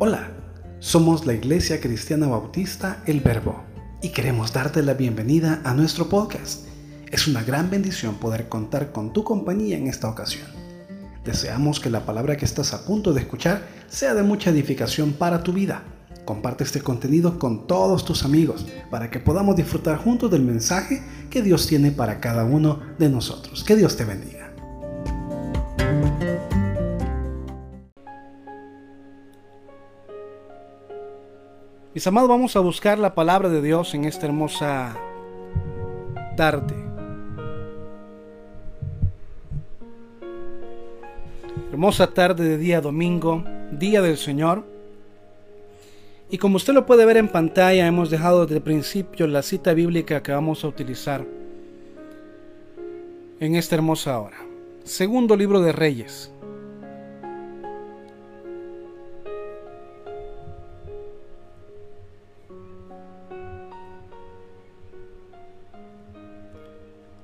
Hola, somos la Iglesia Cristiana Bautista El Verbo y queremos darte la bienvenida a nuestro podcast. Es una gran bendición poder contar con tu compañía en esta ocasión. Deseamos que la palabra que estás a punto de escuchar sea de mucha edificación para tu vida. Comparte este contenido con todos tus amigos para que podamos disfrutar juntos del mensaje que Dios tiene para cada uno de nosotros. Que Dios te bendiga. Mis amados, vamos a buscar la palabra de Dios en esta hermosa tarde. Hermosa tarde de día domingo, día del Señor. Y como usted lo puede ver en pantalla, hemos dejado desde el principio la cita bíblica que vamos a utilizar en esta hermosa hora. Segundo libro de Reyes,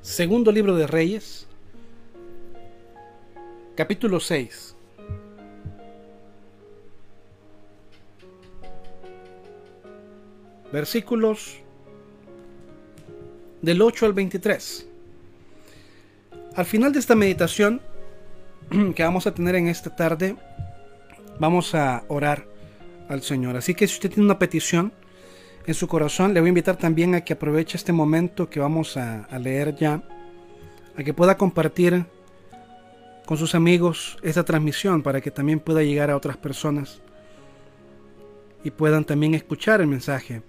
Segundo libro de Reyes, capítulo 6. Versículos del 8 al 23. Al final de esta meditación que vamos a tener en esta tarde, vamos a orar al Señor. Así que si usted tiene una petición, en su corazón, le voy a invitar también a que aproveche este momento que vamos a, leer ya, a que pueda compartir con sus amigos esta transmisión para que también pueda llegar a otras personas y puedan también escuchar el mensaje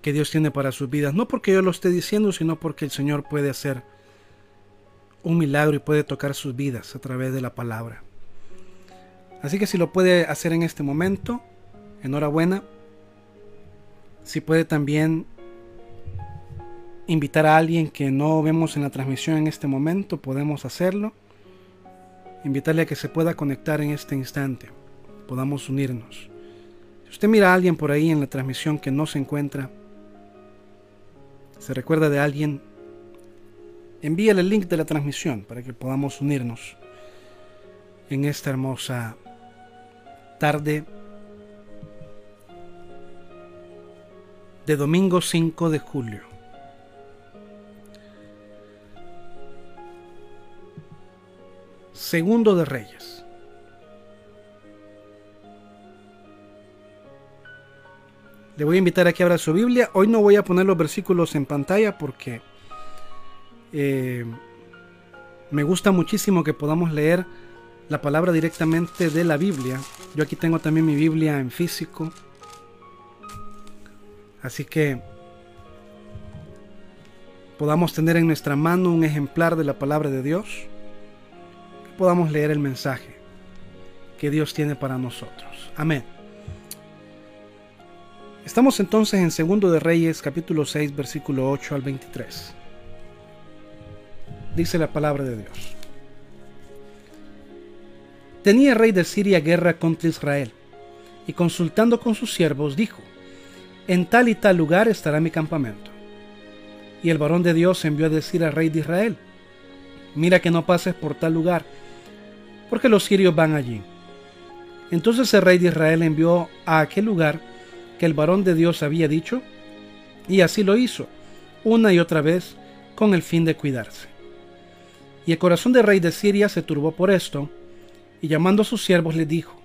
que Dios tiene para sus vidas. No porque yo lo esté diciendo, sino porque el Señor puede hacer un milagro y puede tocar sus vidas a través de la palabra. Así que si lo puede hacer en este momento, enhorabuena. Si puede también invitar a alguien que no vemos en la transmisión en este momento, podemos hacerlo. Invitarle a que se pueda conectar en este instante. Podamos unirnos. Si usted mira a alguien por ahí en la transmisión que no se encuentra, se recuerda de alguien, envíale el link de la transmisión para que podamos unirnos en esta hermosa tarde de domingo 5 de julio. Segundo de Reyes. Le voy a invitar a que abra su Biblia. Hoy no voy a poner los versículos en pantalla porque eh, me gusta muchísimo que podamos leer la palabra directamente de la Biblia. Yo aquí tengo también mi Biblia en físico Así que podamos tener en nuestra mano un ejemplar de la palabra de Dios, podamos leer el mensaje que Dios tiene para nosotros. Amén. Estamos entonces en Segundo de Reyes capítulo 6 versículo 8 al 23. Dice la palabra de Dios. Tenía el rey de Siria guerra contra Israel, y consultando con sus siervos dijo, en tal y tal lugar estará mi campamento. Y el varón de Dios envió a decir al rey de Israel, mira que no pases por tal lugar, porque los sirios van allí. Entonces el rey de Israel envió a aquel lugar que el varón de Dios había dicho, y así lo hizo, una y otra vez, con el fin de cuidarse. Y el corazón del rey de Siria se turbó por esto, y llamando a sus siervos le dijo,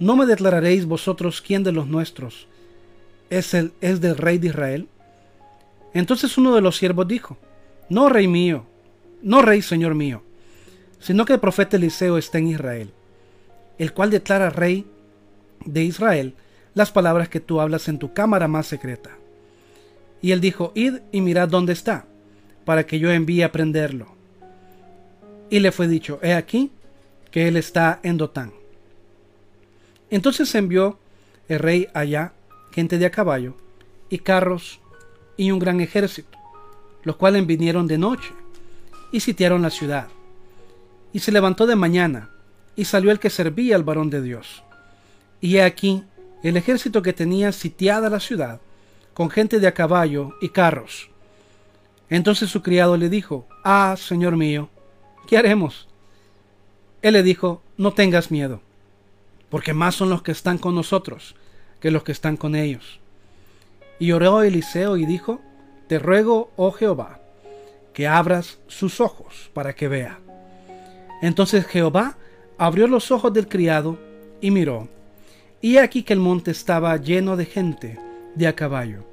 ¿No me declararéis vosotros quién de los nuestros es, el, es del rey de Israel? Entonces uno de los siervos dijo, No, rey mío, no, rey señor mío, sino que el profeta Eliseo está en Israel, el cual declara rey de Israel las palabras que tú hablas en tu cámara más secreta. Y él dijo, Id y mirad dónde está, para que yo envíe a prenderlo. Y le fue dicho, He aquí que él está en Dotán. Entonces envió el rey allá gente de a caballo, y carros, y un gran ejército, los cuales vinieron de noche, y sitiaron la ciudad. Y se levantó de mañana, y salió el que servía al varón de Dios. Y he aquí el ejército que tenía sitiada la ciudad, con gente de a caballo y carros. Entonces su criado le dijo, Ah, señor mío, ¿qué haremos? Él le dijo, No tengas miedo, porque más son los que están con nosotros que los que están con ellos. Y oró Eliseo y dijo, Te ruego, oh Jehová, que abras sus ojos para que vea. Entonces Jehová abrió los ojos del criado y miró, y aquí que el monte estaba lleno de gente de a caballo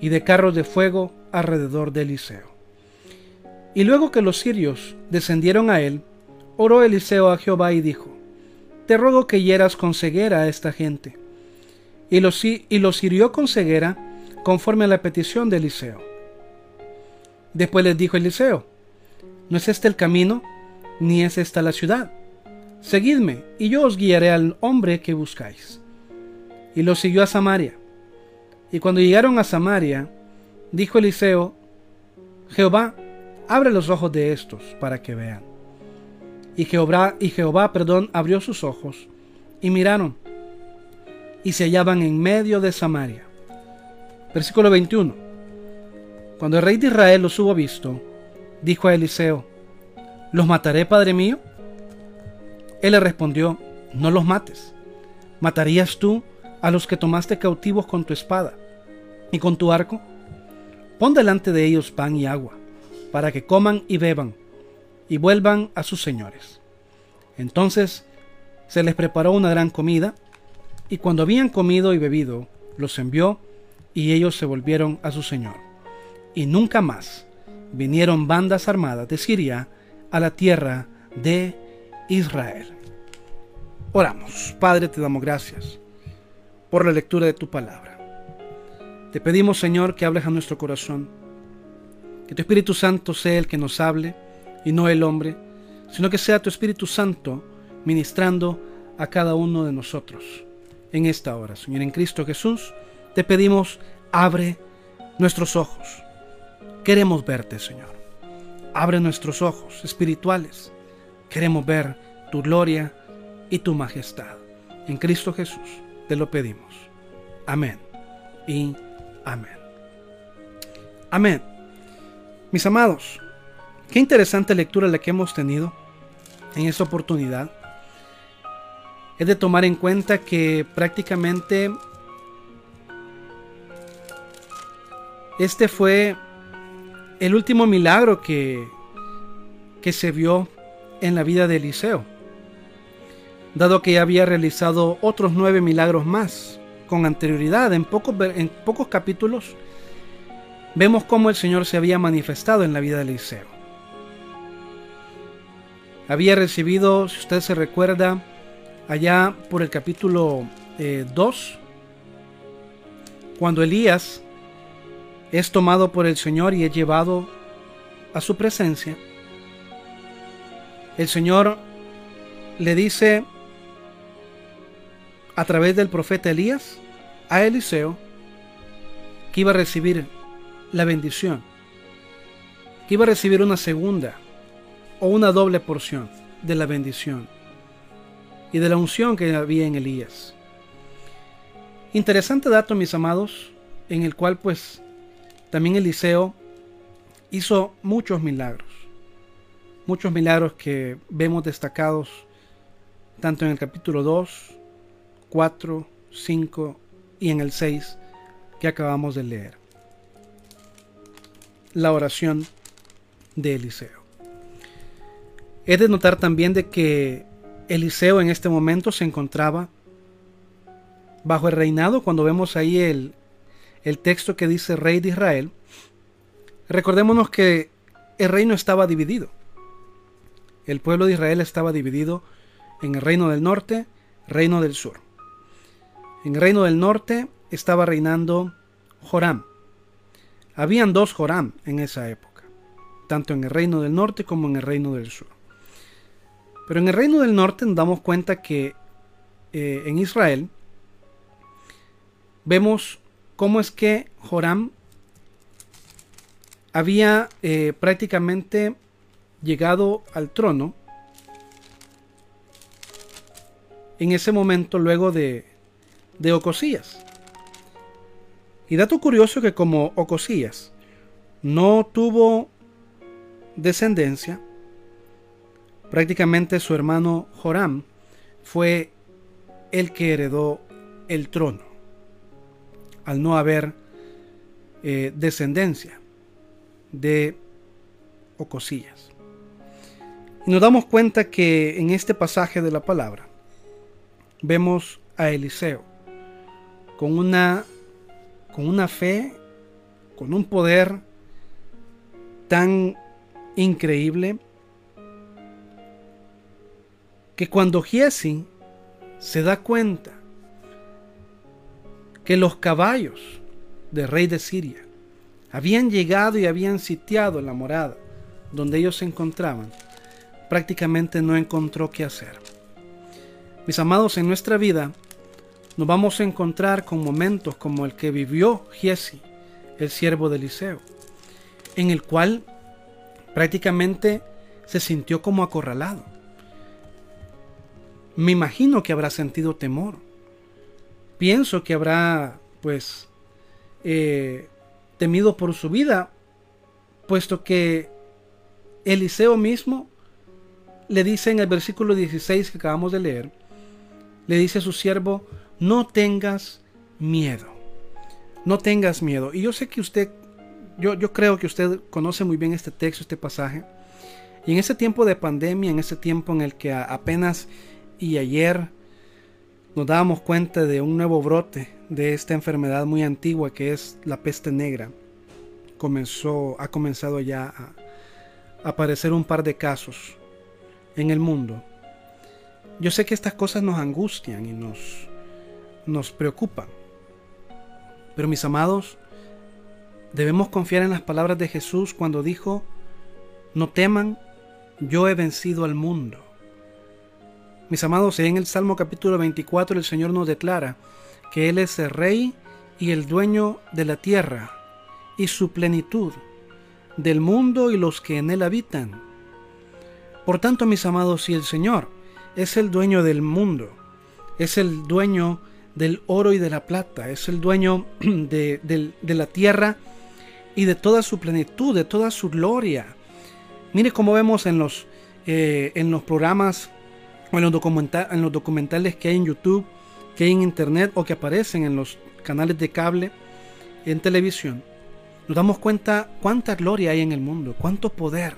y de carros de fuego alrededor de Eliseo. Y luego que los sirios descendieron a él, oró Eliseo a Jehová y dijo, Te ruego que hieras con ceguera a esta gente. Y los, y hirió con ceguera conforme a la petición de Eliseo. Después les dijo Eliseo, ¿no es este el camino, ni es esta la ciudad? Seguidme, y yo os guiaré al hombre que buscáis. Y lo siguió a Samaria. Y cuando llegaron a Samaria, dijo Eliseo, Jehová, abre los ojos de estos para que vean. Y Jehová, y Jehová, perdón, abrió sus ojos y miraron, y se hallaban en medio de Samaria. Versículo 21. Cuando el rey de Israel los hubo visto, dijo a Eliseo, ¿los mataré, padre mío? Él le respondió, no los mates. ¿Matarías tú a los que tomaste cautivos con tu espada y con tu arco? Pon delante de ellos pan y agua, para que coman y beban, y vuelvan a sus señores. Entonces se les preparó una gran comida, y cuando habían comido y bebido, los envió, y ellos se volvieron a su señor. Y nunca más vinieron bandas armadas de Siria a la tierra de Israel. Oramos. Padre, te damos gracias por la lectura de tu palabra. Te pedimos, Señor, que hables a nuestro corazón. Que tu Espíritu Santo sea el que nos hable y no el hombre, sino que sea tu Espíritu Santo ministrando a cada uno de nosotros en esta hora. Señor, en Cristo Jesús, te pedimos, abre nuestros ojos. Queremos verte, Señor. Abre nuestros ojos espirituales. Queremos ver tu gloria y tu majestad. En Cristo Jesús te lo pedimos. Amén y amén. Amén. Mis amados, qué interesante lectura la que hemos tenido en esta oportunidad. Es de tomar en cuenta que prácticamente este fue el último milagro que, que se vio en la vida de Eliseo, dado que ya había realizado otros nueve milagros más con anterioridad. En pocos, en pocos capítulos vemos cómo el Señor se había manifestado en la vida de Eliseo. Había recibido, si usted se recuerda, allá por el capítulo 2, eh, cuando Elías es tomado por el Señor y es llevado a su presencia, el Señor le dice a través del profeta Elías a Eliseo que iba a recibir la bendición, que iba a recibir una segunda o una doble porción de la bendición y de la unción que había en Elías. Interesante dato, mis amados, en el cual pues también Eliseo hizo muchos milagros muchos milagros que vemos destacados tanto en el capítulo 2, 4, 5 y en el 6 que acabamos de leer. La oración de Eliseo. Es de notar también de que Eliseo en este momento se encontraba bajo el reinado, cuando vemos ahí el, el texto que dice rey de Israel, recordémonos que el reino estaba dividido el pueblo de Israel estaba dividido en el reino del norte, reino del sur. En el reino del norte estaba reinando Joram. Habían dos Joram en esa época, tanto en el reino del norte como en el reino del sur. Pero en el reino del norte nos damos cuenta que eh, en Israel vemos cómo es que Joram había eh, prácticamente llegado al trono, en ese momento luego de, de Ocosías. Y dato curioso que como Ocosías no tuvo descendencia, prácticamente su hermano Joram fue el que heredó el trono, al no haber eh, descendencia de Ocosillas. Y nos damos cuenta que en este pasaje de la palabra vemos a Eliseo con una, con una fe, con un poder tan increíble que cuando Giesi se da cuenta que los caballos del rey de Siria habían llegado y habían sitiado la morada donde ellos se encontraban, prácticamente no encontró qué hacer. Mis amados, en nuestra vida nos vamos a encontrar con momentos como el que vivió Giesi, el siervo de Eliseo, en el cual prácticamente se sintió como acorralado. Me imagino que habrá sentido temor. Pienso que habrá, pues, eh, temido por su vida, puesto que Eliseo mismo le dice en el versículo 16 que acabamos de leer, le dice a su siervo, no tengas miedo, no tengas miedo. Y yo sé que usted, yo, yo creo que usted conoce muy bien este texto, este pasaje. Y en ese tiempo de pandemia, en ese tiempo en el que apenas y ayer nos dábamos cuenta de un nuevo brote de esta enfermedad muy antigua que es la peste negra, comenzó, ha comenzado ya a aparecer un par de casos en el mundo. Yo sé que estas cosas nos angustian y nos, nos preocupan. Pero mis amados, debemos confiar en las palabras de Jesús cuando dijo, no teman, yo he vencido al mundo. Mis amados, en el Salmo capítulo 24 el Señor nos declara que Él es el Rey y el dueño de la tierra y su plenitud, del mundo y los que en Él habitan. Por tanto, mis amados, si el Señor es el dueño del mundo, es el dueño del oro y de la plata, es el dueño de, la tierra y de toda su plenitud, de toda su gloria. Mire cómo vemos en los, eh, en los programas en los, en los documentales que hay en YouTube, que hay en Internet o que aparecen en los canales de cable, en televisión. Nos damos cuenta cuánta gloria hay en el mundo, cuánto poder.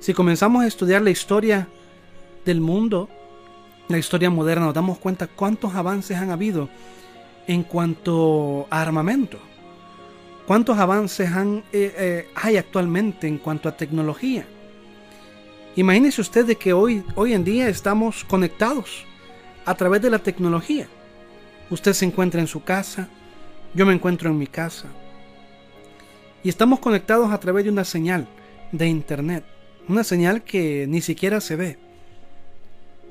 Si comenzamos a estudiar la historia del mundo, la historia moderna, nos damos cuenta cuántos avances han habido en cuanto a armamento, cuántos avances eh, eh, hay actualmente en cuanto a tecnología. Imagínese usted de que hoy, hoy en día estamos conectados a través de la tecnología. Usted se encuentra en su casa, yo me encuentro en mi casa. Y estamos conectados a través de una señal de internet, una señal que ni siquiera se ve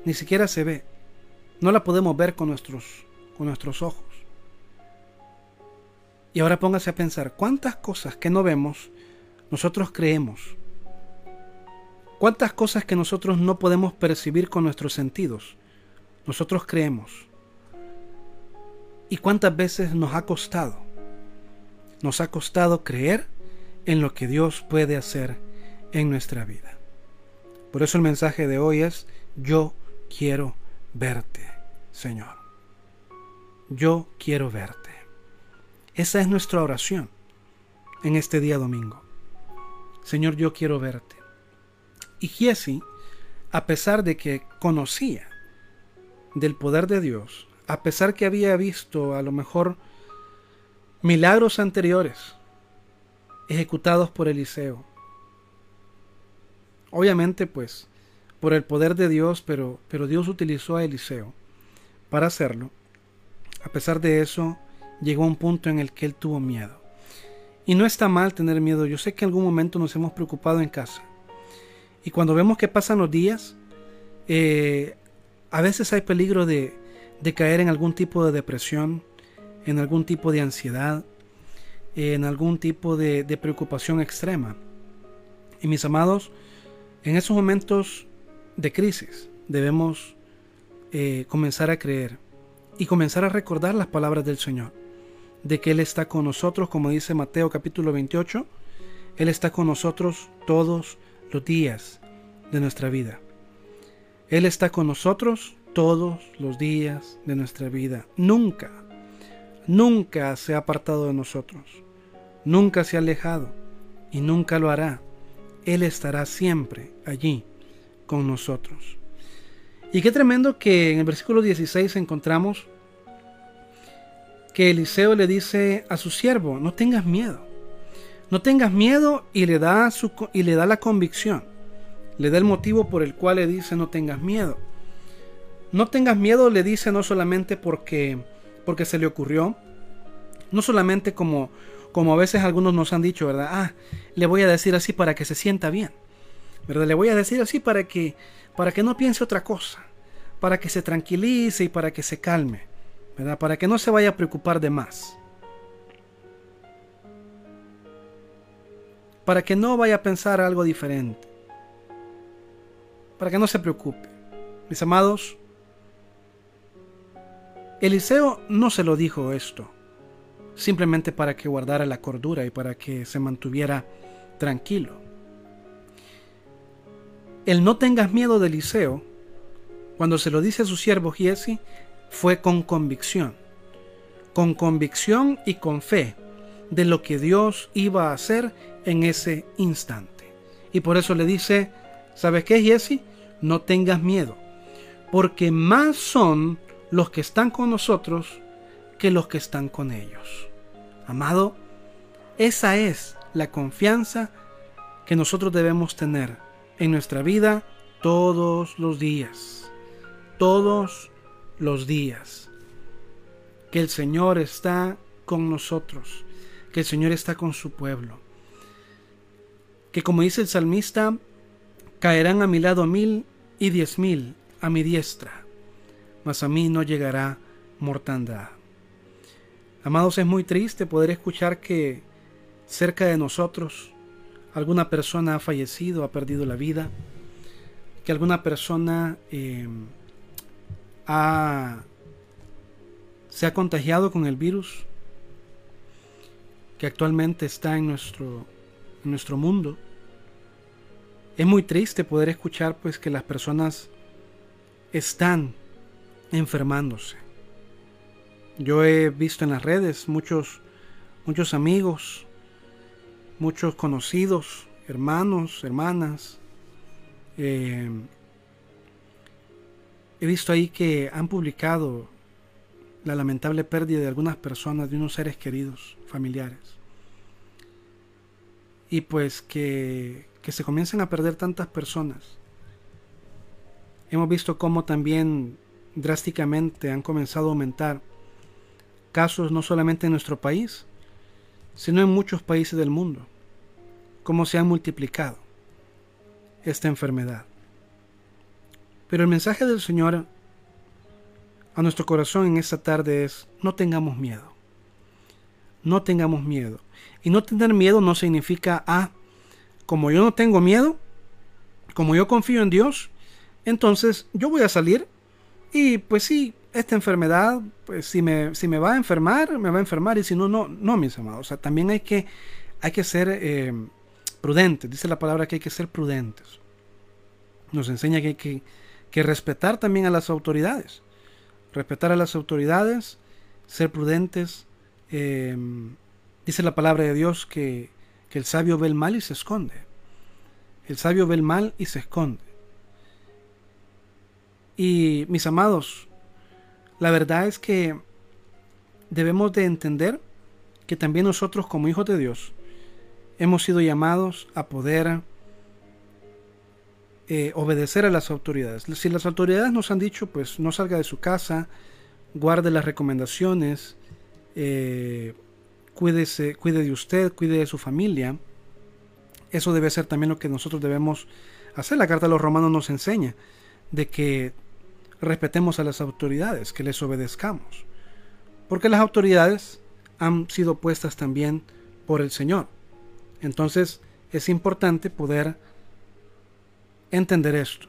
ni siquiera se ve. No la podemos ver con nuestros, con nuestros ojos. Y ahora póngase a pensar, ¿cuántas cosas que no vemos nosotros creemos? ¿Cuántas cosas que nosotros no podemos percibir con nuestros sentidos nosotros creemos? ¿Y cuántas veces nos ha costado? Nos ha costado creer en lo que Dios puede hacer en nuestra vida. Por eso el mensaje de hoy es, yo quiero verte, Señor. Yo quiero verte. Esa es nuestra oración en este día domingo. Señor, yo quiero verte. Y Giesi, a pesar de que conocía del poder de Dios, a pesar que había visto a lo mejor milagros anteriores ejecutados por Eliseo, obviamente pues por el poder de Dios, pero, pero Dios utilizó a Eliseo para hacerlo. A pesar de eso, llegó a un punto en el que él tuvo miedo. Y no está mal tener miedo. Yo sé que en algún momento nos hemos preocupado en casa. Y cuando vemos que pasan los días, eh, a veces hay peligro de, caer en algún tipo de depresión, en algún tipo de ansiedad, en algún tipo de, de preocupación extrema. Y mis amados, en esos momentos de crisis, debemos eh, comenzar a creer y comenzar a recordar las palabras del Señor, de que Él está con nosotros, como dice Mateo capítulo 28, Él está con nosotros todos los días de nuestra vida. Él está con nosotros todos los días de nuestra vida. Nunca, nunca se ha apartado de nosotros, nunca se ha alejado y nunca lo hará. Él estará siempre allí con nosotros. Y qué tremendo que en el versículo 16 encontramos que Eliseo le dice a su siervo, no tengas miedo, no tengas miedo y le da, su, y le da la convicción, le da el motivo por el cual le dice no tengas miedo. No tengas miedo le dice no solamente porque, porque se le ocurrió, no solamente como, como a veces algunos nos han dicho, ¿verdad? Ah, le voy a decir así para que se sienta bien, ¿verdad? Le voy a decir así para que, para que no piense otra cosa, para que se tranquilice y para que se calme. Para que no se vaya a preocupar de más. Para que no vaya a pensar algo diferente. Para que no se preocupe. Mis amados, Eliseo no se lo dijo esto, simplemente para que guardara la cordura y para que se mantuviera tranquilo. El no tengas miedo de Eliseo, cuando se lo dice a su siervo Giesi, fue con convicción, con convicción y con fe de lo que Dios iba a hacer en ese instante. Y por eso le dice, ¿sabes qué, Jesse? No tengas miedo, porque más son los que están con nosotros que los que están con ellos. Amado, esa es la confianza que nosotros debemos tener en nuestra vida todos los días. Todos los días. Que el Señor está con nosotros, que el Señor está con su pueblo. Que como dice el salmista, caerán a mi lado mil y diez mil a mi diestra, mas a mí no llegará mortandad. Amados, es muy triste poder escuchar que cerca de nosotros alguna persona ha fallecido, ha perdido la vida, que alguna persona eh, se ha contagiado con el virus que actualmente está en nuestro, en nuestro mundo. Es muy triste poder escuchar pues que las personas están enfermándose. Yo he visto en las redes muchos muchos amigos, muchos conocidos, hermanos, hermanas, eh, He visto ahí que han publicado la lamentable pérdida de algunas personas, de unos seres queridos, familiares. Y pues que, que se comiencen a perder tantas personas. Hemos visto cómo también drásticamente han comenzado a aumentar casos no solamente en nuestro país, sino en muchos países del mundo. Cómo se ha multiplicado esta enfermedad. Pero el mensaje del Señor a nuestro corazón en esta tarde es, no tengamos miedo. No tengamos miedo. Y no tener miedo no significa, ah, como yo no tengo miedo, como yo confío en Dios, entonces yo voy a salir y pues sí, esta enfermedad, pues si me, si me va a enfermar, me va a enfermar y si no, no, no, mis amados. También hay que, hay que ser eh, prudentes. Dice la palabra que hay que ser prudentes. Nos enseña que hay que que respetar también a las autoridades. Respetar a las autoridades, ser prudentes. Eh, dice la palabra de Dios que, que el sabio ve el mal y se esconde. El sabio ve el mal y se esconde. Y mis amados, la verdad es que debemos de entender que también nosotros como hijos de Dios hemos sido llamados a poder eh, obedecer a las autoridades. Si las autoridades nos han dicho, pues no salga de su casa, guarde las recomendaciones, eh, cuídese, cuide de usted, cuide de su familia, eso debe ser también lo que nosotros debemos hacer. La carta de los romanos nos enseña de que respetemos a las autoridades, que les obedezcamos. Porque las autoridades han sido puestas también por el Señor. Entonces es importante poder entender esto,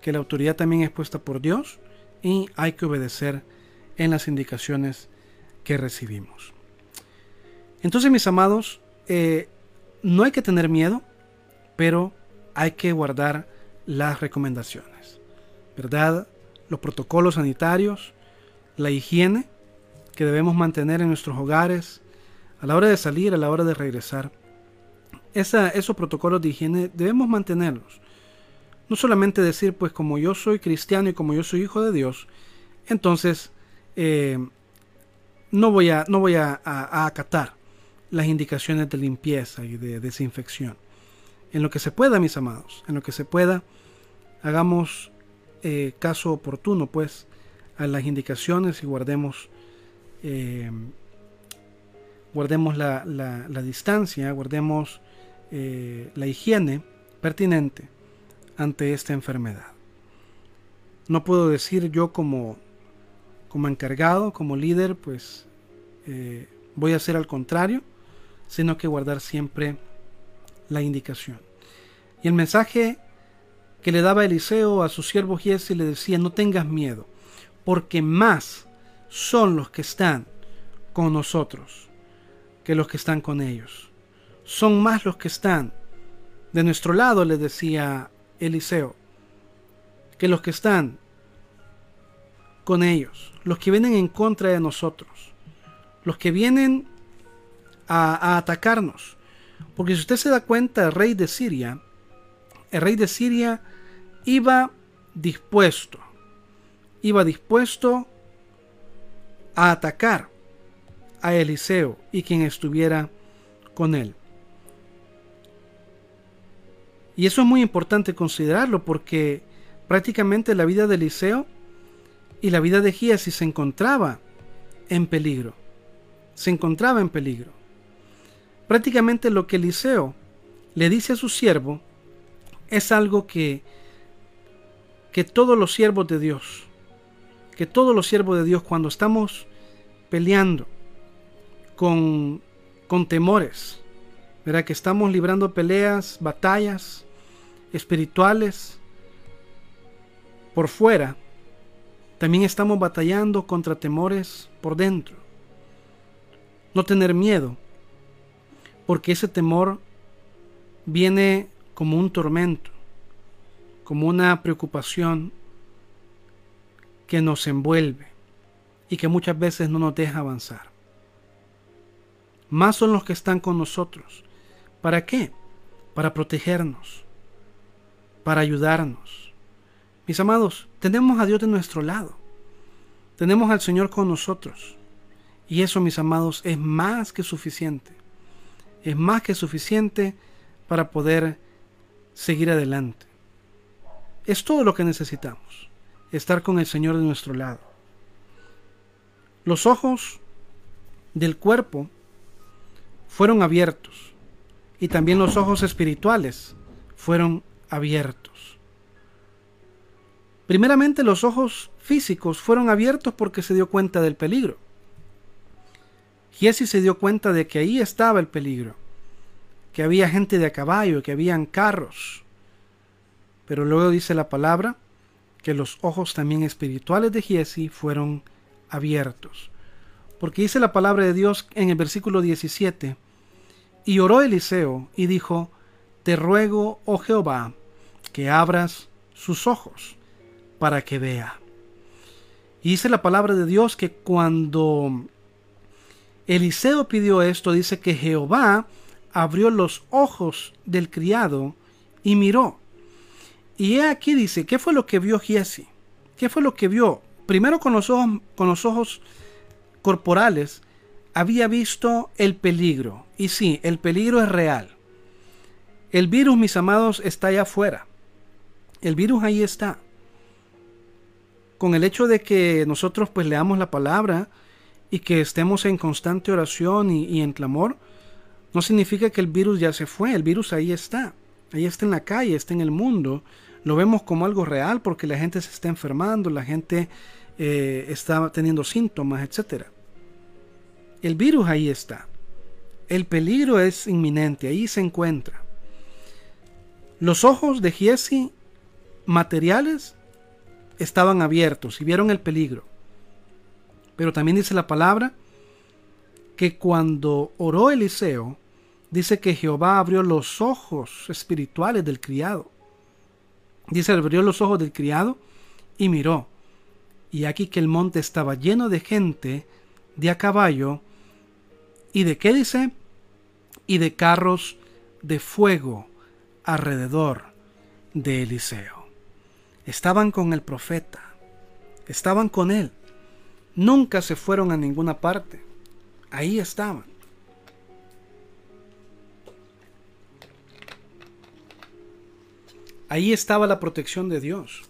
que la autoridad también es puesta por Dios y hay que obedecer en las indicaciones que recibimos. Entonces, mis amados, eh, no hay que tener miedo, pero hay que guardar las recomendaciones, ¿verdad? los protocolos sanitarios, la higiene que debemos mantener en nuestros hogares, a la hora de salir, a la hora de regresar. esos protocolos de higiene debemos mantenerlos. No solamente decir, pues como yo soy cristiano y como yo soy hijo de Dios, entonces eh, no voy, a, no voy a, acatar las indicaciones de limpieza y de desinfección. En lo que se pueda, mis amados, en lo que se pueda, hagamos eh, caso oportuno, pues, a las indicaciones y guardemos, eh, guardemos la, distancia, guardemos la higiene pertinente ante esta enfermedad. No puedo decir yo como como encargado, como líder, pues eh, voy a hacer al contrario, sino que guardar siempre la indicación. Y el mensaje que le daba Eliseo a su siervo Giesi le decía, no tengas miedo, porque más son los que están con nosotros que los que están con ellos. Son más los que están de nuestro lado, le decía Eliseo, que los que están con ellos, los que vienen en contra de nosotros, los que vienen a, atacarnos. Porque si usted se da cuenta, el rey de Siria, el rey de Siria iba dispuesto, iba dispuesto a atacar a Eliseo y quien estuviera con él. Y eso es muy importante considerarlo porque prácticamente la vida de Eliseo y la vida de Giesi se encontraba en peligro. Se encontraba en peligro. Prácticamente lo que Eliseo le dice a su siervo es algo que, que todos los siervos de Dios, que todos los siervos de Dios cuando estamos peleando con, con temores, verá que estamos librando peleas, batallas espirituales por fuera, también estamos batallando contra temores por dentro. No tener miedo, porque ese temor viene como un tormento, como una preocupación que nos envuelve y que muchas veces no nos deja avanzar. Más son los que están con nosotros. ¿Para qué? Para protegernos, para ayudarnos, mis amados, tenemos a Dios de nuestro lado. Tenemos al Señor con nosotros. Y eso, mis amados, es más que suficiente. Es más que suficiente para poder seguir adelante. Es todo lo que necesitamos. Estar con el Señor de nuestro lado. Los ojos del cuerpo fueron abiertos y también los ojos espirituales fueron abiertos. Primeramente los ojos físicos fueron abiertos porque se dio cuenta del peligro. Giesi se dio cuenta de que ahí estaba el peligro, que había gente de a caballo, que habían carros. Pero luego dice la palabra que los ojos también espirituales de Giesi fueron abiertos. Porque dice la palabra de Dios en el versículo 17, y oró Eliseo y dijo, Te ruego, oh Jehová, que abras sus ojos para que vea. Y dice la palabra de Dios que cuando Eliseo pidió esto, dice que Jehová abrió los ojos del criado y miró. Y aquí dice, ¿qué fue lo que vio Giesi? ¿Qué fue lo que vio? Primero con los ojos, con los ojos corporales, había visto el peligro. Y sí, el peligro es real. El virus, mis amados, está allá afuera. El virus ahí está. Con el hecho de que nosotros pues leamos la palabra y que estemos en constante oración y, en clamor, no significa que el virus ya se fue, el virus ahí está, ahí está en la calle, está en el mundo, lo vemos como algo real porque la gente se está enfermando, la gente eh, está teniendo síntomas, etc. El virus ahí está, el peligro es inminente, ahí se encuentra. Los ojos de Giesi materiales estaban abiertos y vieron el peligro. Pero también dice la palabra que cuando oró Eliseo, dice que Jehová abrió los ojos espirituales del criado. Dice, abrió los ojos del criado y miró. y aquí que el monte estaba lleno de gente de a caballo y de qué dice y de carros de fuego alrededor de Eliseo. Estaban con el profeta, estaban con él, nunca se fueron a ninguna parte, ahí estaban. Ahí estaba la protección de Dios.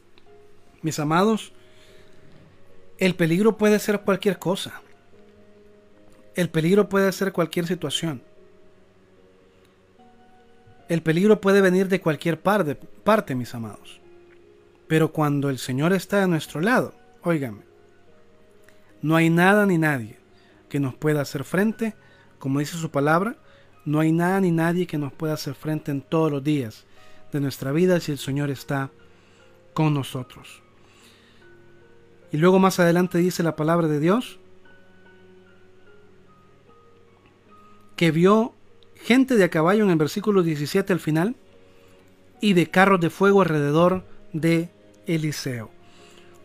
Mis amados, el peligro puede ser cualquier cosa. El peligro puede ser cualquier situación. El peligro puede venir de cualquier parte, parte, mis amados. Pero cuando el Señor está a nuestro lado, óigame, no hay nada ni nadie que nos pueda hacer frente, como dice su palabra, no hay nada ni nadie que nos pueda hacer frente en todos los días de nuestra vida si el Señor está con nosotros. Y luego más adelante dice la palabra de Dios que vio gente de a caballo en el versículo 17 al final y de carros de fuego alrededor de Eliseo.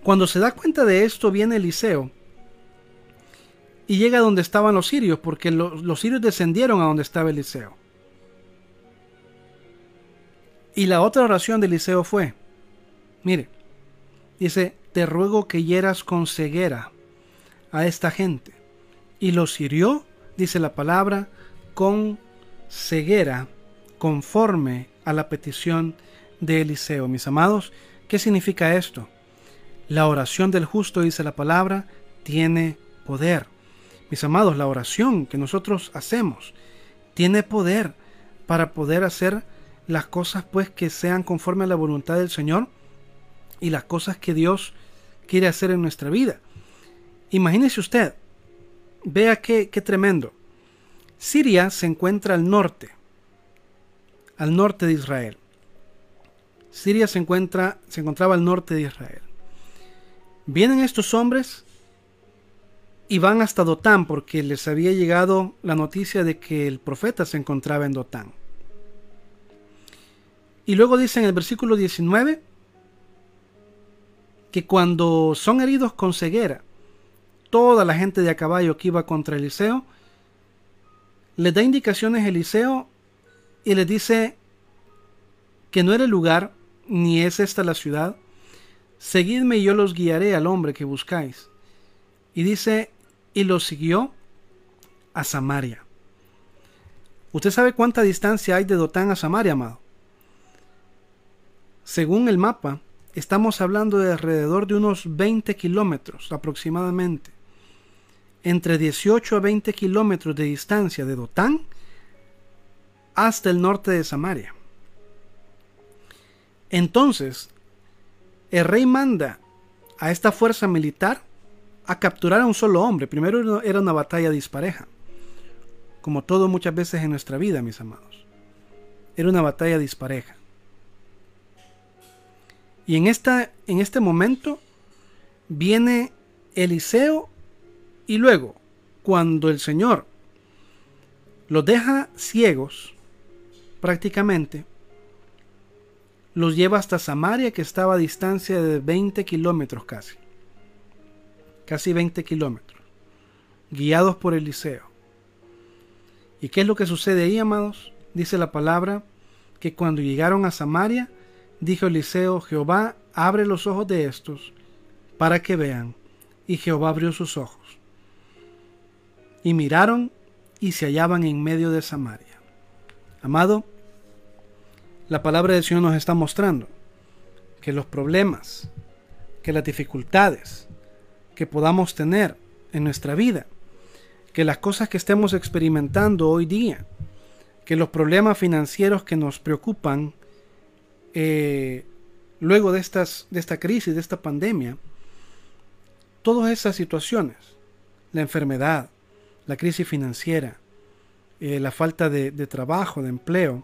Cuando se da cuenta de esto viene Eliseo y llega a donde estaban los sirios, porque los, los sirios descendieron a donde estaba Eliseo. Y la otra oración de Eliseo fue, mire, dice, te ruego que hieras con ceguera a esta gente. Y los hirió, dice la palabra, con ceguera conforme a la petición de Eliseo. Mis amados, ¿qué significa esto? La oración del justo, dice la palabra, tiene poder. Mis amados, la oración que nosotros hacemos tiene poder para poder hacer las cosas pues que sean conforme a la voluntad del Señor y las cosas que Dios quiere hacer en nuestra vida. Imagínese usted, vea qué, qué tremendo. Siria se encuentra al norte, al norte de Israel. Siria se, encuentra, se encontraba al norte de Israel. Vienen estos hombres y van hasta Dotán porque les había llegado la noticia de que el profeta se encontraba en Dotán. Y luego dice en el versículo 19 que cuando son heridos con ceguera, toda la gente de a caballo que iba contra Eliseo, les da indicaciones Eliseo y les dice que no era el lugar, ni es esta la ciudad. Seguidme y yo los guiaré al hombre que buscáis. Y dice, y los siguió a Samaria. ¿Usted sabe cuánta distancia hay de Dotán a Samaria, amado? Según el mapa, estamos hablando de alrededor de unos 20 kilómetros aproximadamente. Entre 18 a 20 kilómetros de distancia de Dotán hasta el norte de Samaria. Entonces, el rey manda a esta fuerza militar a capturar a un solo hombre. Primero era una batalla dispareja, como todo muchas veces en nuestra vida, mis amados. Era una batalla dispareja. Y en, esta, en este momento viene Eliseo y luego, cuando el Señor los deja ciegos, prácticamente, los lleva hasta Samaria, que estaba a distancia de 20 kilómetros casi. Casi 20 kilómetros. Guiados por Eliseo. ¿Y qué es lo que sucede ahí, amados? Dice la palabra que cuando llegaron a Samaria, Dijo Eliseo, Jehová, abre los ojos de estos para que vean. Y Jehová abrió sus ojos. Y miraron y se hallaban en medio de Samaria. Amado, la palabra del Señor nos está mostrando que los problemas, que las dificultades que podamos tener en nuestra vida, que las cosas que estemos experimentando hoy día, que los problemas financieros que nos preocupan, eh, luego de, estas, de esta crisis, de esta pandemia, todas esas situaciones, la enfermedad, la crisis financiera, eh, la falta de, de trabajo, de empleo,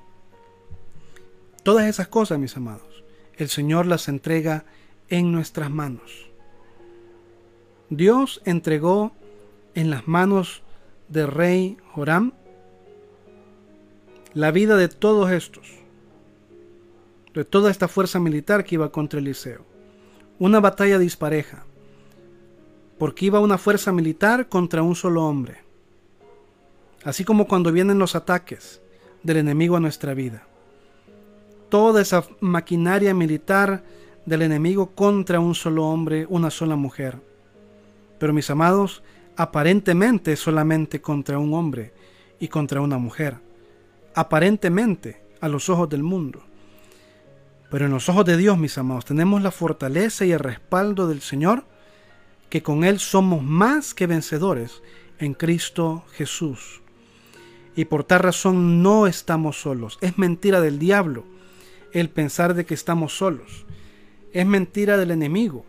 todas esas cosas, mis amados, el Señor las entrega en nuestras manos. Dios entregó en las manos del rey Joram la vida de todos estos de toda esta fuerza militar que iba contra Eliseo. Una batalla dispareja, porque iba una fuerza militar contra un solo hombre. Así como cuando vienen los ataques del enemigo a nuestra vida. Toda esa maquinaria militar del enemigo contra un solo hombre, una sola mujer. Pero mis amados, aparentemente solamente contra un hombre y contra una mujer. Aparentemente a los ojos del mundo. Pero en los ojos de Dios, mis amados, tenemos la fortaleza y el respaldo del Señor, que con Él somos más que vencedores en Cristo Jesús. Y por tal razón no estamos solos. Es mentira del diablo el pensar de que estamos solos. Es mentira del enemigo.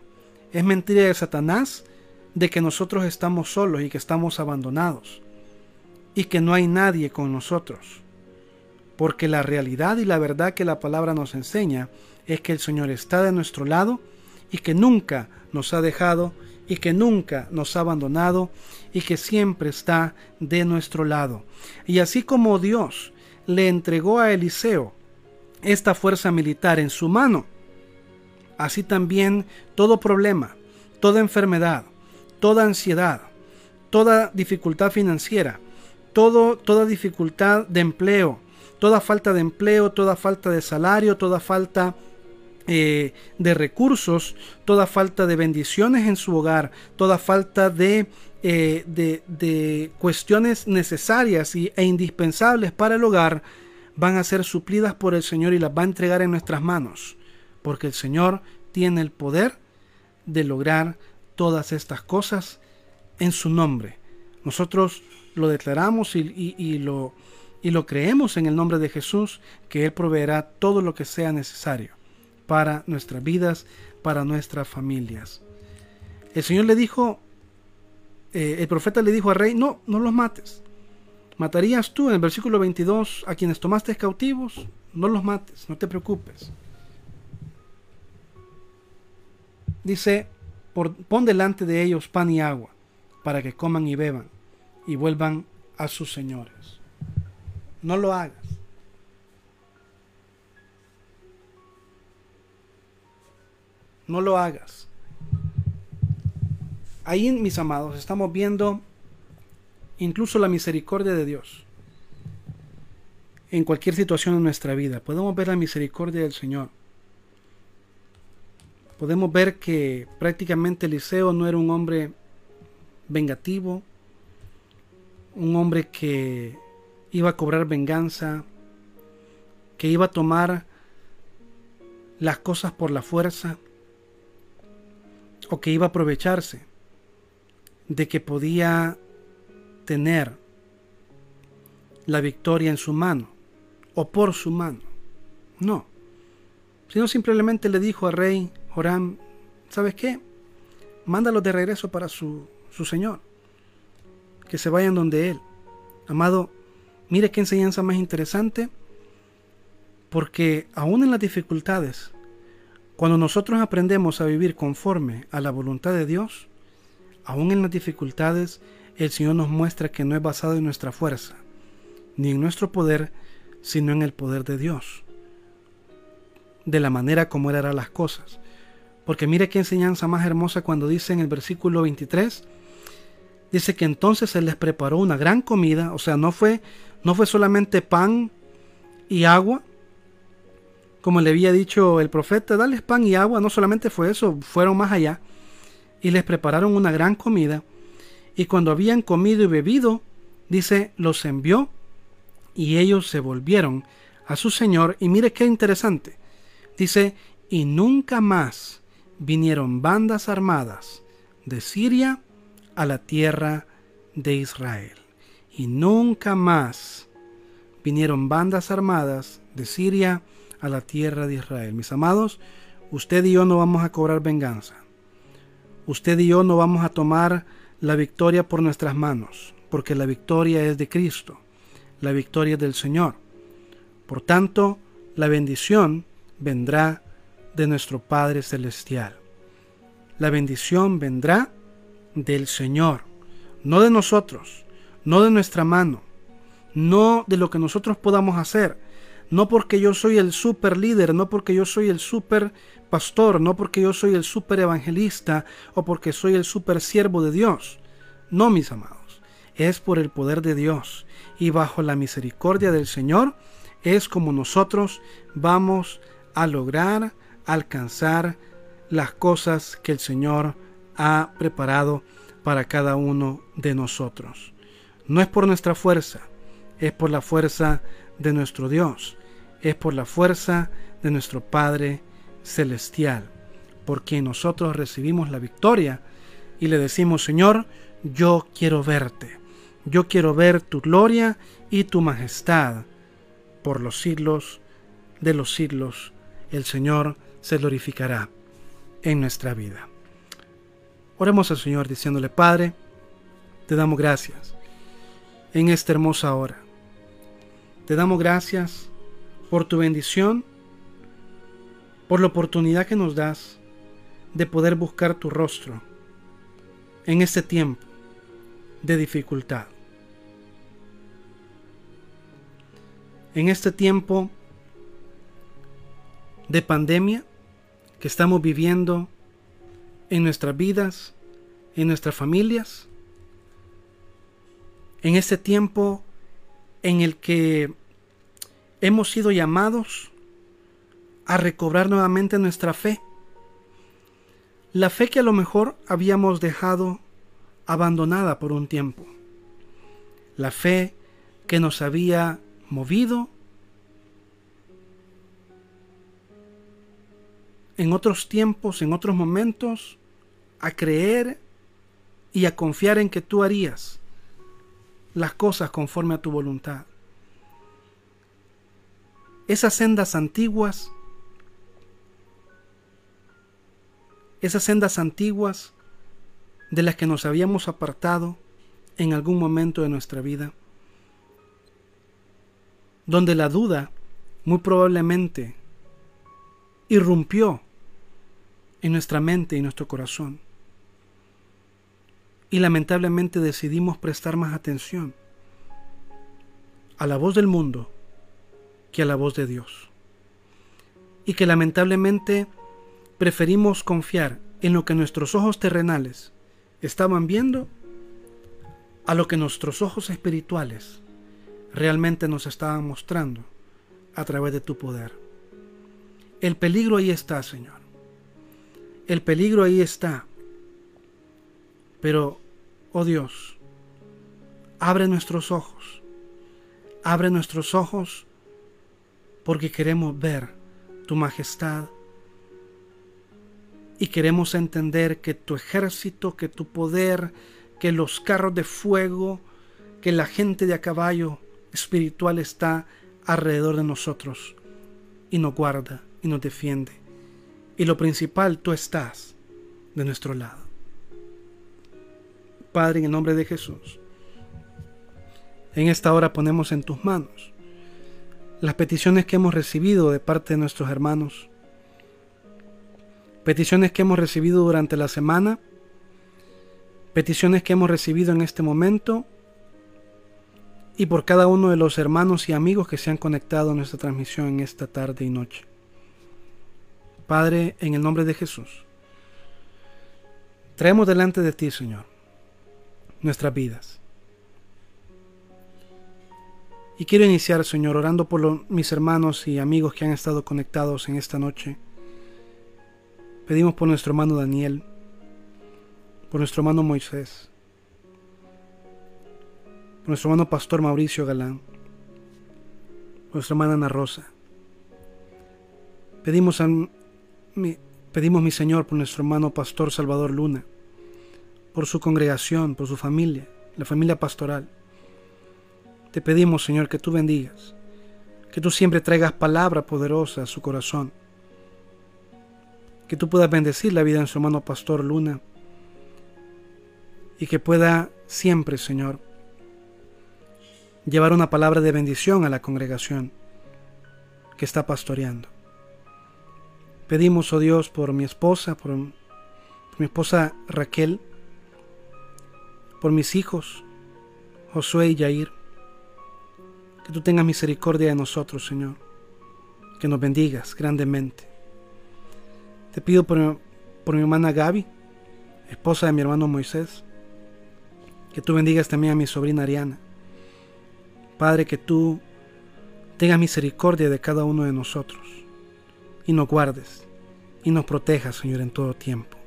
Es mentira de Satanás de que nosotros estamos solos y que estamos abandonados. Y que no hay nadie con nosotros. Porque la realidad y la verdad que la palabra nos enseña es que el Señor está de nuestro lado y que nunca nos ha dejado y que nunca nos ha abandonado y que siempre está de nuestro lado. Y así como Dios le entregó a Eliseo esta fuerza militar en su mano, así también todo problema, toda enfermedad, toda ansiedad, toda dificultad financiera, todo, toda dificultad de empleo, toda falta de empleo, toda falta de salario, toda falta eh, de recursos, toda falta de bendiciones en su hogar, toda falta de, eh, de, cuestiones necesarias y, e indispensables para el hogar, van a ser suplidas por el Señor y las va a entregar en nuestras manos, porque el Señor tiene el poder de lograr todas estas cosas en su nombre. Nosotros lo declaramos y, lo, y lo creemos en el nombre de Jesús, que Él proveerá todo lo que sea necesario para nuestras vidas, para nuestras familias. El Señor le dijo, eh, el profeta le dijo al rey, no, no los mates. ¿Matarías tú en el versículo 22 a quienes tomaste cautivos? No los mates, no te preocupes. Dice, pon delante de ellos pan y agua, para que coman y beban, y vuelvan a sus señores. No lo hagas. No lo hagas. Ahí, mis amados, estamos viendo incluso la misericordia de Dios. En cualquier situación en nuestra vida, podemos ver la misericordia del Señor. Podemos ver que prácticamente Eliseo no era un hombre vengativo, un hombre que iba a cobrar venganza, que iba a tomar las cosas por la fuerza, o que iba a aprovecharse de que podía tener la victoria en su mano o por su mano. No. Sino simplemente le dijo al rey Joram, ¿sabes qué? Mándalo de regreso para su, su señor. Que se vayan donde él. Amado, mire qué enseñanza más interesante. Porque aún en las dificultades, cuando nosotros aprendemos a vivir conforme a la voluntad de Dios, aún en las dificultades, el Señor nos muestra que no es basado en nuestra fuerza, ni en nuestro poder, sino en el poder de Dios, de la manera como Él hará las cosas. Porque mire qué enseñanza más hermosa cuando dice en el versículo 23, dice que entonces Él les preparó una gran comida, o sea, no fue, no fue solamente pan y agua, como le había dicho el profeta, dales pan y agua, no solamente fue eso, fueron más allá, y les prepararon una gran comida, y cuando habían comido y bebido, dice, los envió y ellos se volvieron a su Señor. Y mire qué interesante. Dice, y nunca más vinieron bandas armadas de Siria a la tierra de Israel. Y nunca más vinieron bandas armadas de Siria a la tierra de Israel. Mis amados, usted y yo no vamos a cobrar venganza. Usted y yo no vamos a tomar la victoria por nuestras manos, porque la victoria es de Cristo, la victoria es del Señor. Por tanto, la bendición vendrá de nuestro Padre Celestial. La bendición vendrá del Señor, no de nosotros, no de nuestra mano, no de lo que nosotros podamos hacer, No porque yo soy el super líder, no porque yo soy el super pastor, no porque yo soy el super evangelista o porque soy el super siervo de Dios. No, mis amados, es por el poder de Dios y bajo la misericordia del Señor es como nosotros vamos a lograr alcanzar las cosas que el Señor ha preparado para cada uno de nosotros. No es por nuestra fuerza, es por la fuerza de nuestro Dios, es por la fuerza de nuestro Padre Celestial, por quien nosotros recibimos la victoria y le decimos, Señor, yo quiero verte, yo quiero ver tu gloria y tu majestad por los siglos de los siglos. El Señor se glorificará en nuestra vida. Oremos al Señor diciéndole, Padre, te damos gracias en esta hermosa hora. Te damos gracias por tu bendición, por la oportunidad que nos das de poder buscar tu rostro en este tiempo de dificultad. En este tiempo de pandemia que estamos viviendo en nuestras vidas, en nuestras familias, en este tiempo en el que hemos sido llamados a recobrar nuevamente nuestra fe. La fe que a lo mejor habíamos dejado abandonada por un tiempo. La fe que nos había movido en otros tiempos, en otros momentos, a creer y a confiar en que tú harías las cosas conforme a tu voluntad. Esas sendas antiguas, esas sendas antiguas de las que nos habíamos apartado en algún momento de nuestra vida, donde la duda muy probablemente irrumpió en nuestra mente y nuestro corazón. Y lamentablemente decidimos prestar más atención a la voz del mundo que a la voz de Dios. Y que lamentablemente preferimos confiar en lo que nuestros ojos terrenales estaban viendo a lo que nuestros ojos espirituales realmente nos estaban mostrando a través de tu poder. El peligro ahí está, Señor. El peligro ahí está. Pero, oh Dios, abre nuestros ojos. Abre nuestros ojos porque queremos ver tu majestad y queremos entender que tu ejército, que tu poder, que los carros de fuego, que la gente de a caballo espiritual está alrededor de nosotros y nos guarda y nos defiende. Y lo principal, tú estás de nuestro lado. Padre, en el nombre de Jesús, en esta hora ponemos en tus manos las peticiones que hemos recibido de parte de nuestros hermanos, peticiones que hemos recibido durante la semana, peticiones que hemos recibido en este momento y por cada uno de los hermanos y amigos que se han conectado a nuestra transmisión en esta tarde y noche. Padre, en el nombre de Jesús, traemos delante de ti, Señor, nuestras vidas. Y quiero iniciar, Señor, orando por mis hermanos y amigos que han estado conectados en esta noche. Pedimos por nuestro hermano Daniel, por nuestro hermano Moisés, por nuestro hermano Pastor Mauricio Galán, por nuestra hermana Ana Rosa. Pedimos, a, mi, pedimos, mi Señor, por nuestro hermano Pastor Salvador Luna, por su congregación, por su familia, la familia pastoral. Te pedimos, Señor, que tú bendigas, que tú siempre traigas palabra poderosa a su corazón, que tú puedas bendecir la vida de su hermano Pastor Luna y que pueda siempre, Señor, llevar una palabra de bendición a la congregación que está pastoreando. Pedimos, oh Dios, por mi esposa, por, mi esposa Raquel, por mis hijos, Josué y Yair, que tú tengas misericordia de nosotros, Señor. que nos bendigas grandemente. Te pido por, por mi hermana Gaby, esposa de mi hermano Moisés, que tú bendigas también a mi sobrina Ariana. Padre, que tú tengas misericordia de cada uno de nosotros y nos guardes y nos protejas, Señor, en todo tiempo.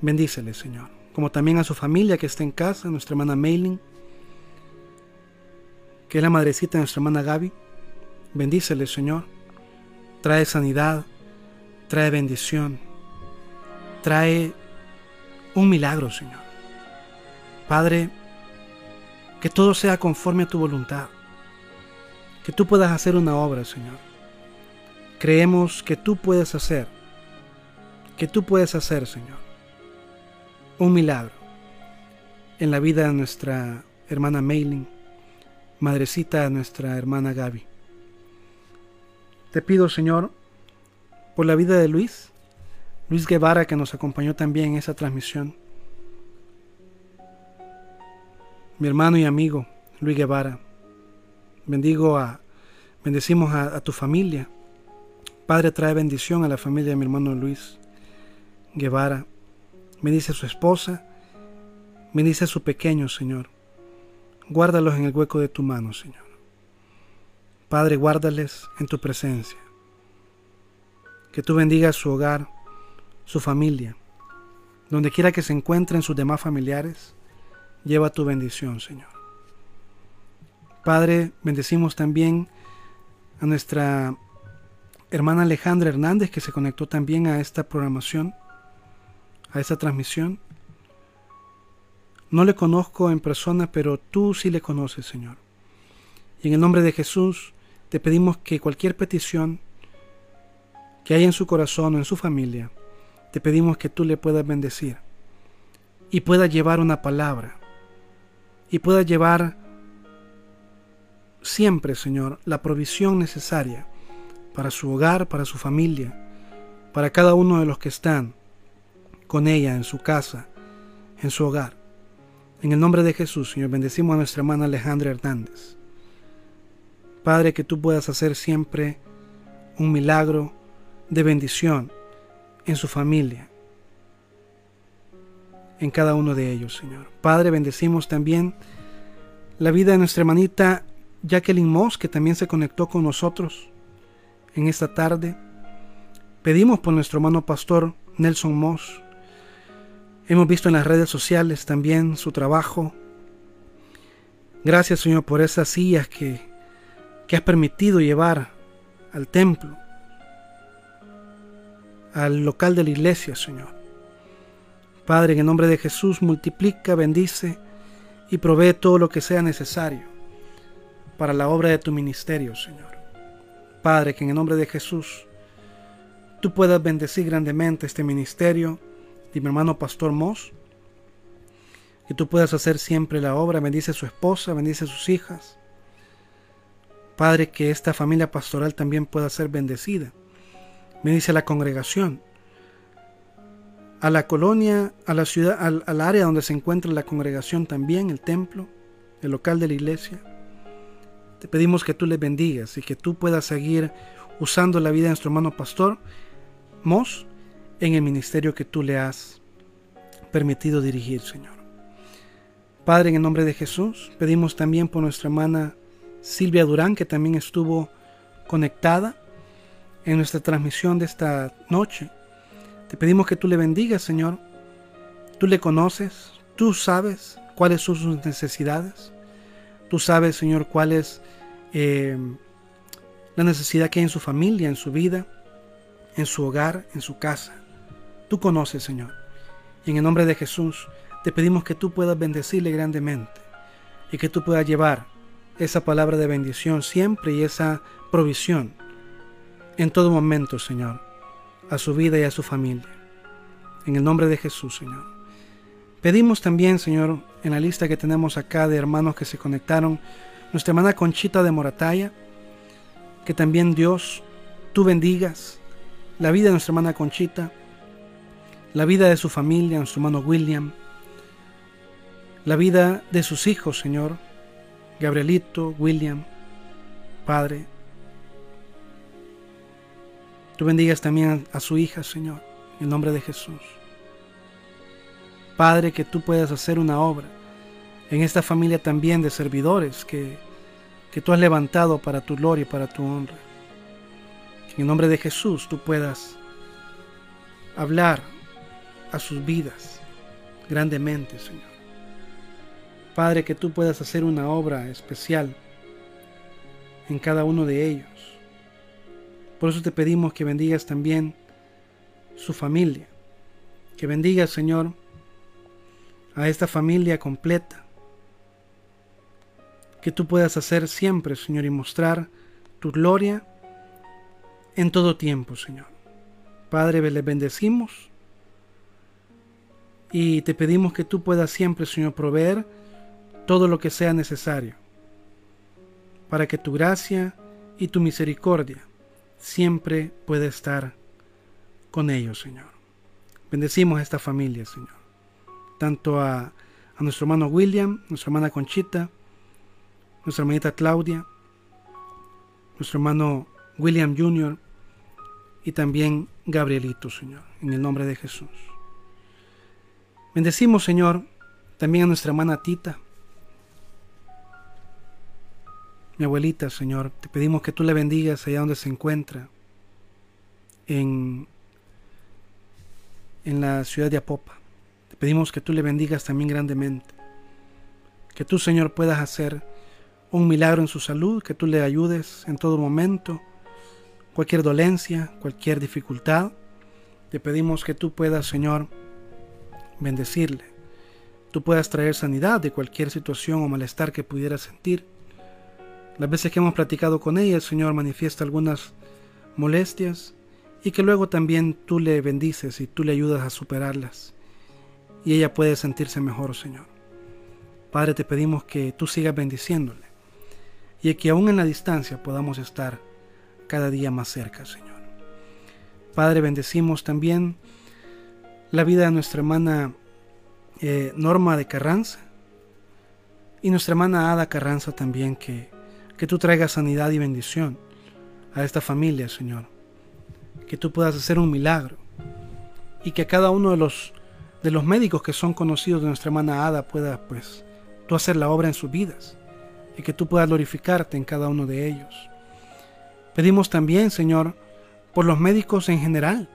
Bendícele, Señor, como también a su familia que está en casa, nuestra hermana Mailing, que es la madrecita de nuestra hermana Gaby. Bendícele, Señor. Trae sanidad, trae bendición, trae un milagro, Señor. Padre, que todo sea conforme a tu voluntad. Que tú puedas hacer una obra, Señor. Creemos que tú puedes hacer, que tú puedes hacer, Señor, un milagro en la vida de nuestra hermana Mailing, madrecita de nuestra hermana Gaby. Te pido, Señor, por la vida de Luis, Luis Guevara, que nos acompañó también en esa transmisión. Mi hermano y amigo, Luis Guevara. Bendigo a, bendecimos a, a tu familia. Padre, trae bendición a la familia de mi hermano Luis Guevara. Bendice a su esposa. Bendice a su pequeño, Señor. Guárdalos en el hueco de tu mano, Señor. Padre, guárdales en tu presencia. Que tú bendigas su hogar, su familia. Donde quiera que se encuentren sus demás familiares, lleva tu bendición, Señor. Padre, bendecimos también a nuestra hermana Alejandra Hernández que se conectó también a esta programación, a esta transmisión. No le conozco en persona, pero tú sí le conoces, Señor. Y en el nombre de Jesús te pedimos que cualquier petición que haya en su corazón o en su familia, te pedimos que tú le puedas bendecir y puedas llevar una palabra y puedas llevar siempre, Señor, la provisión necesaria para su hogar, para su familia, para cada uno de los que están con ella en su casa, en su hogar. En el nombre de Jesús, Señor, bendecimos a nuestra hermana Alejandra Hernández. Padre, que tú puedas hacer siempre un milagro de bendición en su familia, en cada uno de ellos, Señor. Padre, bendecimos también la vida de nuestra hermanita Jacqueline Moss, que también se conectó con nosotros en esta tarde. Pedimos por nuestro hermano pastor Nelson Moss. Hemos visto en las redes sociales también su trabajo. Gracias Señor por esas sillas que, que has permitido llevar al templo, al local de la iglesia, Señor. Padre, en el nombre de Jesús, multiplica, bendice y provee todo lo que sea necesario para la obra de tu ministerio, Señor. Padre, que en el nombre de Jesús tú puedas bendecir grandemente este ministerio de mi hermano Pastor Moss, que tú puedas hacer siempre la obra, bendice a su esposa, bendice a sus hijas. Padre, que esta familia pastoral también pueda ser bendecida. Bendice a la congregación, a la colonia, a la ciudad, al, al área donde se encuentra la congregación también, el templo, el local de la iglesia. Te pedimos que tú le bendigas y que tú puedas seguir usando la vida de nuestro hermano pastor Mos en el ministerio que tú le has permitido dirigir, Señor. Padre, en el nombre de Jesús, pedimos también por nuestra hermana Silvia Durán, que también estuvo conectada en nuestra transmisión de esta noche. Te pedimos que tú le bendigas, Señor. Tú le conoces, tú sabes cuáles son sus necesidades. Tú sabes, Señor, cuál es eh, la necesidad que hay en su familia, en su vida, en su hogar, en su casa. Tú conoces, Señor. Y en el nombre de Jesús te pedimos que tú puedas bendecirle grandemente y que tú puedas llevar esa palabra de bendición siempre y esa provisión en todo momento, Señor, a su vida y a su familia. En el nombre de Jesús, Señor. Pedimos también, Señor, en la lista que tenemos acá de hermanos que se conectaron, nuestra hermana Conchita de Morataya, que también Dios, tú bendigas la vida de nuestra hermana Conchita, la vida de su familia, nuestro hermano William, la vida de sus hijos, Señor, Gabrielito, William, Padre. tú bendigas también a, su hija, Señor, en el nombre de Jesús. Padre, que tú puedas hacer una obra en esta familia también de servidores que, que tú has levantado para tu gloria y para tu honra. En el nombre de Jesús tú puedas hablar a sus vidas grandemente, Señor. Padre, que tú puedas hacer una obra especial en cada uno de ellos. Por eso te pedimos que bendigas también su familia. Que bendigas, Señor, a esta familia completa. Que tú puedas hacer siempre, Señor, y mostrar tu gloria en todo tiempo, Señor. Padre, les bendecimos y te pedimos que tú puedas siempre, Señor, proveer todo lo que sea necesario para que tu gracia y tu misericordia siempre pueda estar con ellos, Señor. Bendecimos a esta familia, Señor. Tanto a, a nuestro hermano William, nuestra hermana Conchita, nuestra hermanita Claudia, nuestro hermano William Jr. y también Gabrielito, Señor, en el nombre de Jesús. Bendecimos, Señor, también a nuestra hermana Tita, mi abuelita, Señor, te pedimos que tú le bendigas allá donde se encuentra, en, en la ciudad de Apopa. Te pedimos que tú le bendigas también grandemente. Que tú, Señor, puedas hacer un milagro en su salud, que tú le ayudes en todo momento, cualquier dolencia, cualquier dificultad. Te pedimos que tú puedas, Señor, bendecirle. Tú puedas traer sanidad de cualquier situación o malestar que pudiera sentir. Las veces que hemos platicado con ella, el Señor manifiesta algunas molestias y que luego también tú le bendices y tú le ayudas a superarlas. Y ella puede sentirse mejor, Señor. Padre, te pedimos que tú sigas bendiciéndole y que aún en la distancia podamos estar cada día más cerca, Señor. Padre, bendecimos también la vida de nuestra hermana eh, Norma de Carranza y nuestra hermana Ada Carranza también, que que tú traigas sanidad y bendición a esta familia, Señor. Que tú puedas hacer un milagro. Y que cada uno de los, de los médicos que son conocidos de nuestra hermana Ada pueda, pues, tú hacer la obra en sus vidas. Y que tú puedas glorificarte en cada uno de ellos. Pedimos también, Señor, por los médicos en general.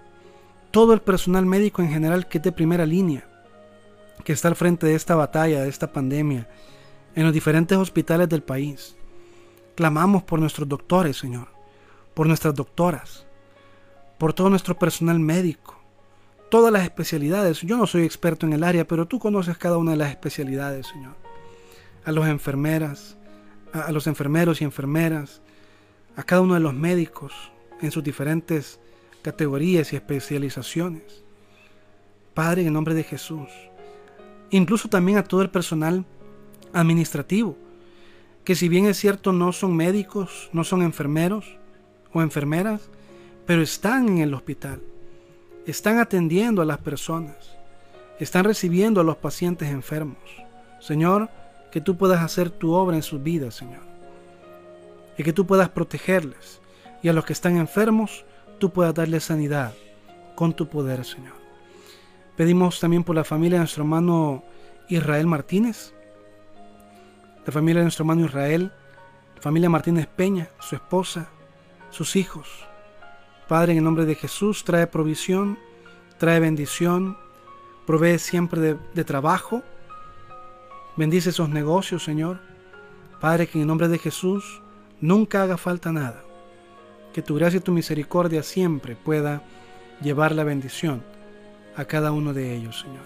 Todo el personal médico en general que es de primera línea. Que está al frente de esta batalla, de esta pandemia. En los diferentes hospitales del país Clamamos por nuestros doctores, Señor, por nuestras doctoras, por todo nuestro personal médico, todas las especialidades. Yo no soy experto en el área, pero tú conoces cada una de las especialidades, Señor. A los enfermeras, a los enfermeros y enfermeras, a cada uno de los médicos en sus diferentes categorías y especializaciones. Padre, en el nombre de Jesús. Incluso también a todo el personal administrativo que si bien es cierto no son médicos, no son enfermeros o enfermeras, pero están en el hospital, están atendiendo a las personas, están recibiendo a los pacientes enfermos. Señor, que tú puedas hacer tu obra en sus vidas, Señor. Y que tú puedas protegerles. Y a los que están enfermos, tú puedas darles sanidad con tu poder, Señor. Pedimos también por la familia de nuestro hermano Israel Martínez, la familia de nuestro hermano Israel, familia Martínez Peña, su esposa, sus hijos. Padre, en el nombre de Jesús, trae provisión, trae bendición, provee siempre de, de trabajo. Bendice esos negocios, Señor. Padre, que en el nombre de Jesús nunca haga falta nada. Que tu gracia y tu misericordia siempre pueda llevar la bendición a cada uno de ellos, Señor.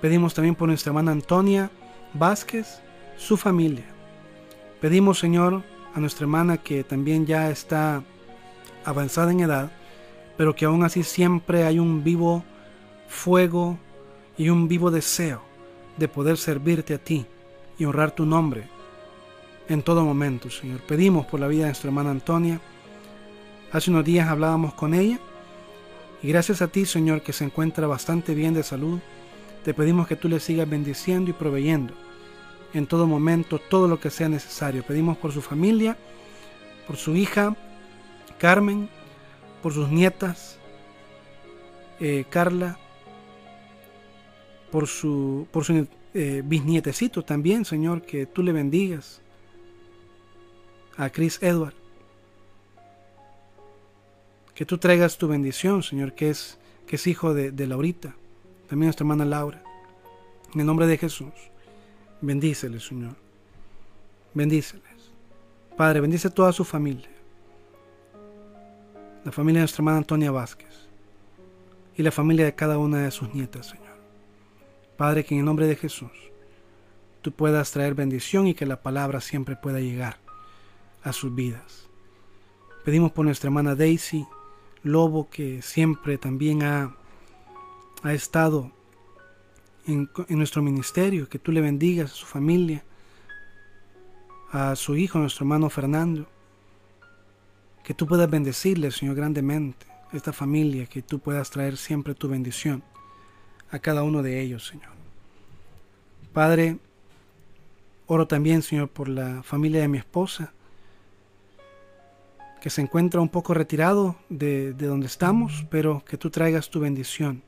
Pedimos también por nuestra hermana Antonia Vázquez, su familia. Pedimos, Señor, a nuestra hermana que también ya está avanzada en edad, pero que aún así siempre hay un vivo fuego y un vivo deseo de poder servirte a ti y honrar tu nombre en todo momento, Señor. Pedimos por la vida de nuestra hermana Antonia. Hace unos días hablábamos con ella y gracias a ti, Señor, que se encuentra bastante bien de salud, te pedimos que tú le sigas bendiciendo y proveyendo en todo momento todo lo que sea necesario. Pedimos por su familia, por su hija Carmen, por sus nietas, eh, Carla, por su, eh, bisnietecito también, Señor, que tú le bendigas. A Chris Edward. Que tú traigas tu bendición, Señor, que es, que es hijo de, de Laurita. También nuestra hermana Laura. En el nombre de Jesús. Bendíceles, Señor. Bendíceles. Padre, bendice toda su familia. La familia de nuestra hermana Antonia Vázquez. Y la familia de cada una de sus nietas, Señor. Padre, que en el nombre de Jesús tú puedas traer bendición y que la palabra siempre pueda llegar a sus vidas. Pedimos por nuestra hermana Daisy Lobo, que siempre también ha, ha estado en, en, nuestro ministerio, que tú le bendigas a su familia, a su hijo, nuestro hermano Fernando, que tú puedas bendecirle, Señor, grandemente, esta familia, que tú puedas traer siempre tu bendición a cada uno de ellos, Señor. Padre, oro también, Señor, por la familia de mi esposa, que se encuentra un poco retirado de, donde estamos, pero que tú traigas tu bendición.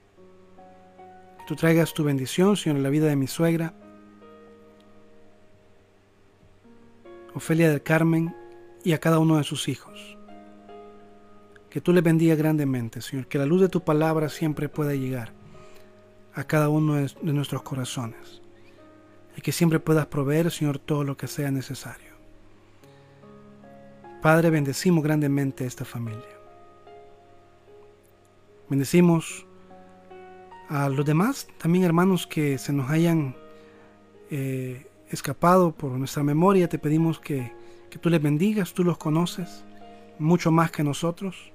Que tú traigas tu bendición, Señor, en la vida de mi suegra, Ofelia del Carmen, y a cada uno de sus hijos. Que tú les bendiga grandemente, Señor, que la luz de tu palabra siempre pueda llegar a cada uno de, nuestros corazones. Y que siempre puedas proveer, Señor, todo lo que sea necesario. Padre, bendecimos grandemente esta familia. Bendecimos a los demás, también hermanos que se nos hayan eh, escapado por nuestra memoria. Te pedimos que, que tú les bendigas, tú los conoces mucho más que nosotros.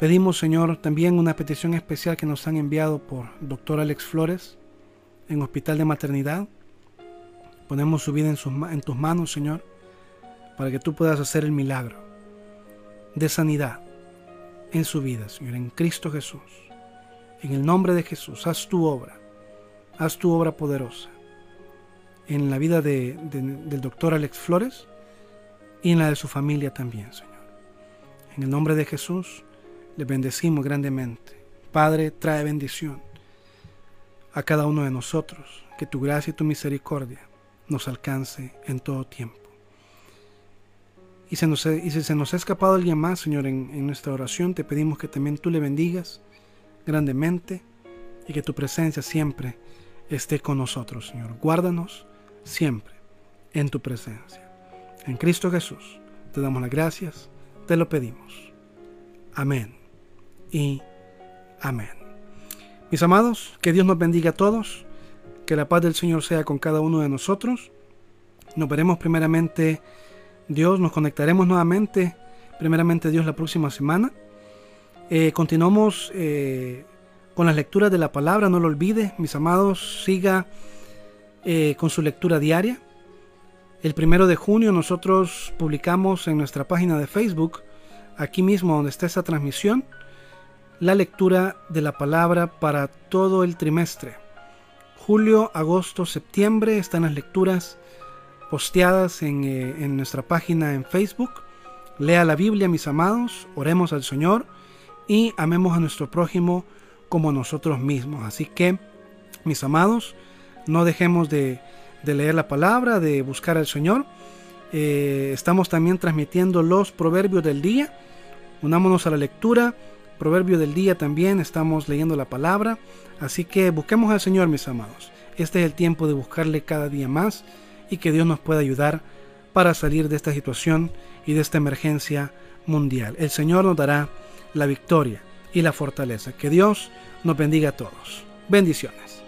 Pedimos, Señor, también una petición especial que nos han enviado por doctor Alex Flores en Hospital de Maternidad. Ponemos su vida en tus manos, Señor, para que tú puedas hacer el milagro de sanidad en su vida, Señor, en Cristo Jesús. En el nombre de Jesús, haz tu obra, haz tu obra poderosa en la vida de, del doctor Alex Flores y en la de su familia también, Señor. En el nombre de Jesús, le bendecimos grandemente. Padre, trae bendición a cada uno de nosotros, que tu gracia y tu misericordia nos alcance en todo tiempo. Y, se nos, y si se nos ha escapado alguien más, Señor, en, en nuestra oración, te pedimos que también tú le bendigas grandemente y que tu presencia siempre esté con nosotros, Señor. Guárdanos siempre en tu presencia. En Cristo Jesús te damos las gracias, te lo pedimos. Amén y amén. Mis amados, que Dios nos bendiga a todos, que la paz del Señor sea con cada uno de nosotros. Nos veremos primeramente Dios, nos conectaremos nuevamente, primeramente Dios la próxima semana. Eh, continuamos eh, con las lecturas de la palabra, no lo olvide, mis amados, siga eh, con su lectura diaria. El primero de junio nosotros publicamos en nuestra página de Facebook, aquí mismo donde está esa transmisión, la lectura de la palabra para todo el trimestre. Julio, agosto, septiembre están las lecturas posteadas en, eh, en, nuestra página en Facebook. Lea la Biblia, mis amados, oremos al Señor y amemos a nuestro prójimo como nosotros mismos. Así que, mis amados, no dejemos de, de leer la palabra, de buscar al Señor. Eh, estamos también transmitiendo los proverbios del día. Unámonos a la lectura proverbio del día también estamos leyendo la palabra. Así que busquemos al Señor, mis amados. Este es el tiempo de buscarle cada día más y que Dios nos pueda ayudar para salir de esta situación y de esta emergencia mundial. El Señor nos dará la victoria y la fortaleza. Que Dios nos bendiga a todos. Bendiciones.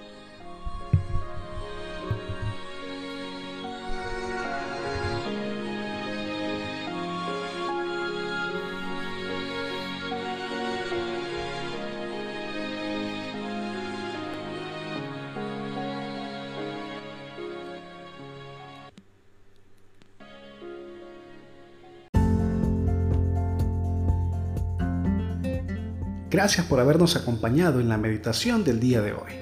Gracias por habernos acompañado en la meditación del día de hoy.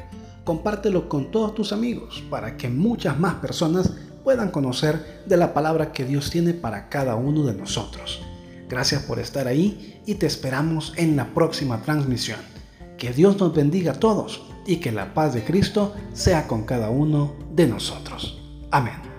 Compártelo con todos tus amigos para que muchas más personas puedan conocer de la palabra que Dios tiene para cada uno de nosotros. Gracias por estar ahí y te esperamos en la próxima transmisión. Que Dios nos bendiga a todos y que la paz de Cristo sea con cada uno de nosotros. Amén.